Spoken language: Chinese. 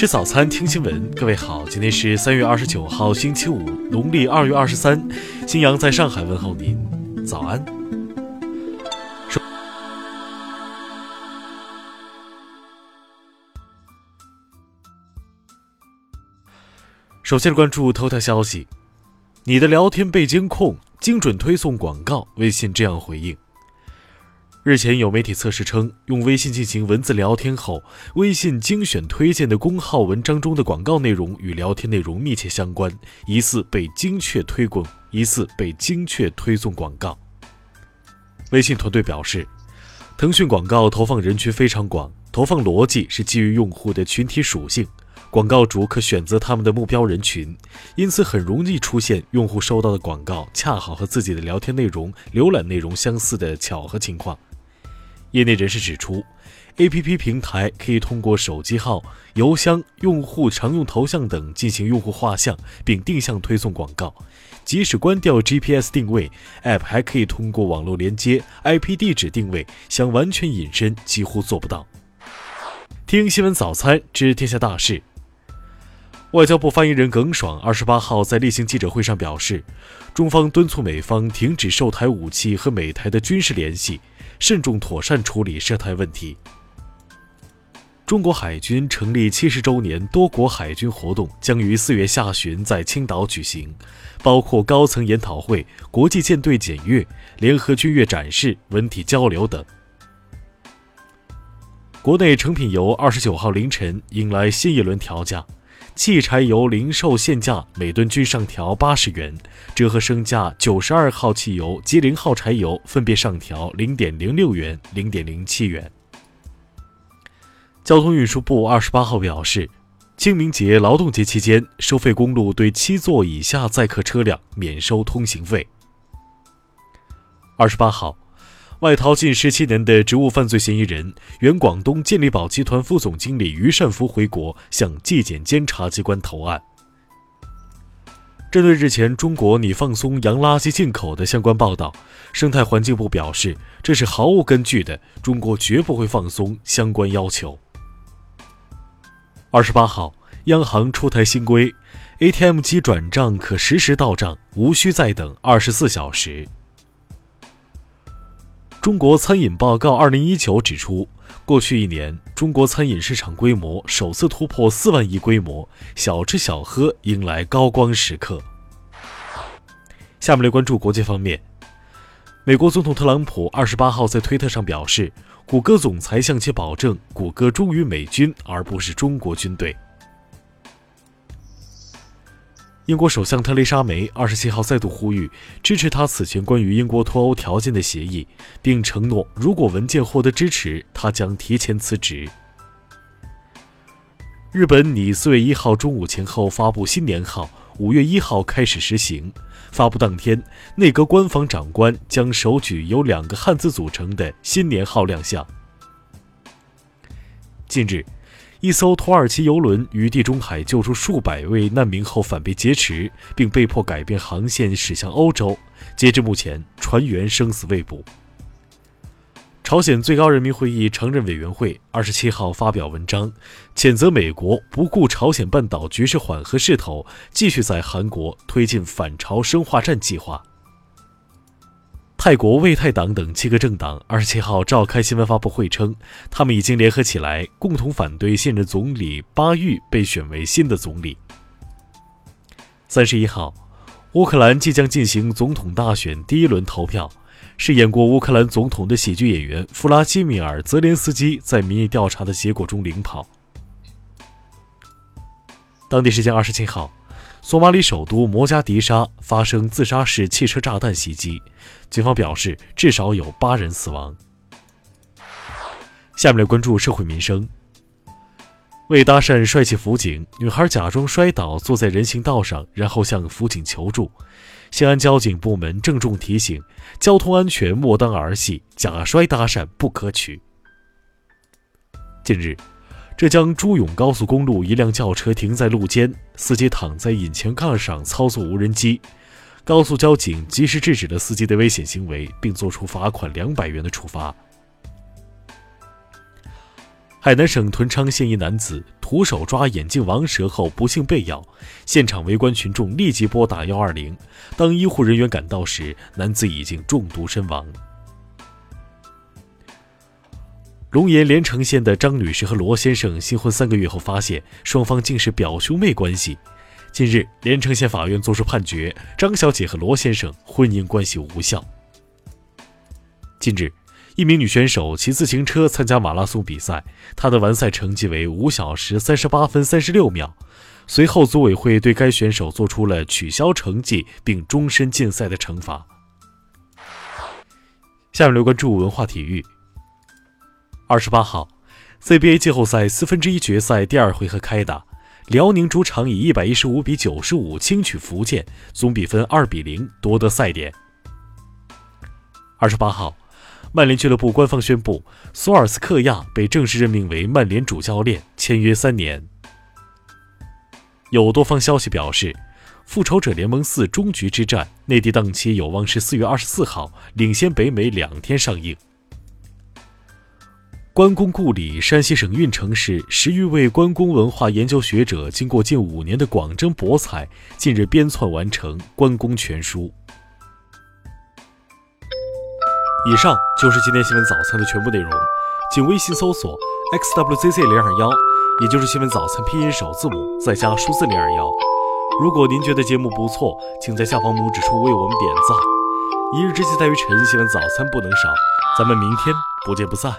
吃早餐，听新闻。各位好，今天是三月二十九号，星期五，农历二月二十三。新阳在上海问候您，早安。首首先关注头条消息：你的聊天被监控，精准推送广告。微信这样回应。日前有媒体测试称，用微信进行文字聊天后，微信精选推荐的公号文章中的广告内容与聊天内容密切相关，疑似被精确推广，疑似被精确推送广告。微信团队表示，腾讯广告投放人群非常广，投放逻辑是基于用户的群体属性，广告主可选择他们的目标人群，因此很容易出现用户收到的广告恰好和自己的聊天内容、浏览内容相似的巧合情况。业内人士指出，A.P.P 平台可以通过手机号、邮箱、用户常用头像等进行用户画像，并定向推送广告。即使关掉 GPS 定位，App 还可以通过网络连接、IP 地址定位，想完全隐身几乎做不到。听新闻早餐知天下大事。外交部发言人耿爽二十八号在例行记者会上表示，中方敦促美方停止售台武器和美台的军事联系。慎重妥善处理涉台问题。中国海军成立七十周年多国海军活动将于四月下旬在青岛举行，包括高层研讨会、国际舰队检阅、联合军乐展示、文体交流等。国内成品油二十九号凌晨迎来新一轮调价。汽柴油零售限价每吨均上调八十元，折合升价九十二号汽油及零号柴油分别上调零点零六元、零点零七元。交通运输部二十八号表示，清明节劳动节期间，收费公路对七座以下载客车辆免收通行费。二十八号。外逃近十七年的职务犯罪嫌疑人、原广东健力宝集团副总经理于善福回国，向纪检监察机关投案。针对日前中国拟放松洋垃圾进口的相关报道，生态环境部表示，这是毫无根据的，中国绝不会放松相关要求。二十八号，央行出台新规，ATM 机转账可实时到账，无需再等二十四小时。中国餐饮报告二零一九指出，过去一年，中国餐饮市场规模首次突破四万亿规模，小吃小喝迎来高光时刻。下面来关注国际方面，美国总统特朗普二十八号在推特上表示，谷歌总裁向其保证，谷歌忠于美军而不是中国军队。英国首相特蕾莎梅二十七号再度呼吁支持她此前关于英国脱欧条件的协议，并承诺如果文件获得支持，她将提前辞职。日本拟四月一号中午前后发布新年号，五月一号开始实行。发布当天，内阁官房长官将手举由两个汉字组成的新年号亮相。近日。一艘土耳其游轮于地中海救出数百位难民后反被劫持，并被迫改变航线驶向欧洲。截至目前，船员生死未卜。朝鲜最高人民会议常任委员会二十七号发表文章，谴责美国不顾朝鲜半岛局势缓和势头，继续在韩国推进反朝生化战计划。泰国卫泰党等七个政党二十七号召开新闻发布会称，他们已经联合起来，共同反对现任总理巴育被选为新的总理。三十一号，乌克兰即将进行总统大选第一轮投票，饰演过乌克兰总统的喜剧演员弗拉基米尔·泽连斯基在民意调查的结果中领跑。当地时间二十七号。索马里首都摩加迪沙发生自杀式汽车炸弹袭击，警方表示至少有八人死亡。下面来关注社会民生。为搭讪帅气辅警，女孩假装摔倒坐在人行道上，然后向辅警求助。西安交警部门郑重提醒：交通安全莫当儿戏，假摔搭讪不可取。近日。浙江诸永高速公路，一辆轿车停在路肩，司机躺在引擎盖上操作无人机。高速交警及时制止了司机的危险行为，并作出罚款两百元的处罚。海南省屯昌县一男子徒手抓眼镜王蛇后不幸被咬，现场围观群众立即拨打幺二零。当医护人员赶到时，男子已经中毒身亡。龙岩连城县的张女士和罗先生新婚三个月后，发现双方竟是表兄妹关系。近日，连城县法院作出判决，张小姐和罗先生婚姻关系无效。近日，一名女选手骑自行车参加马拉松比赛，她的完赛成绩为五小时三十八分三十六秒。随后，组委会对该选手做出了取消成绩并终身禁赛的惩罚。下面留关注文化体育。二十八号，CBA 季后赛四分之一决赛第二回合开打，辽宁主场以一百一十五比九十五轻取福建，总比分二比零夺得赛点。二十八号，曼联俱乐部官方宣布，索尔斯克亚被正式任命为曼联主教练，签约三年。有多方消息表示，《复仇者联盟四：终局之战》内地档期有望是四月二十四号，领先北美两天上映。关公故里，山西省运城市十余位关公文化研究学者，经过近五年的广征博采，近日编纂完成《关公全书》。以上就是今天新闻早餐的全部内容，请微信搜索 xwzc 零二幺，也就是新闻早餐拼音首字母再加数字零二幺。如果您觉得节目不错，请在下方拇指处为我们点赞。一日之计在于晨，新闻早餐不能少，咱们明天不见不散。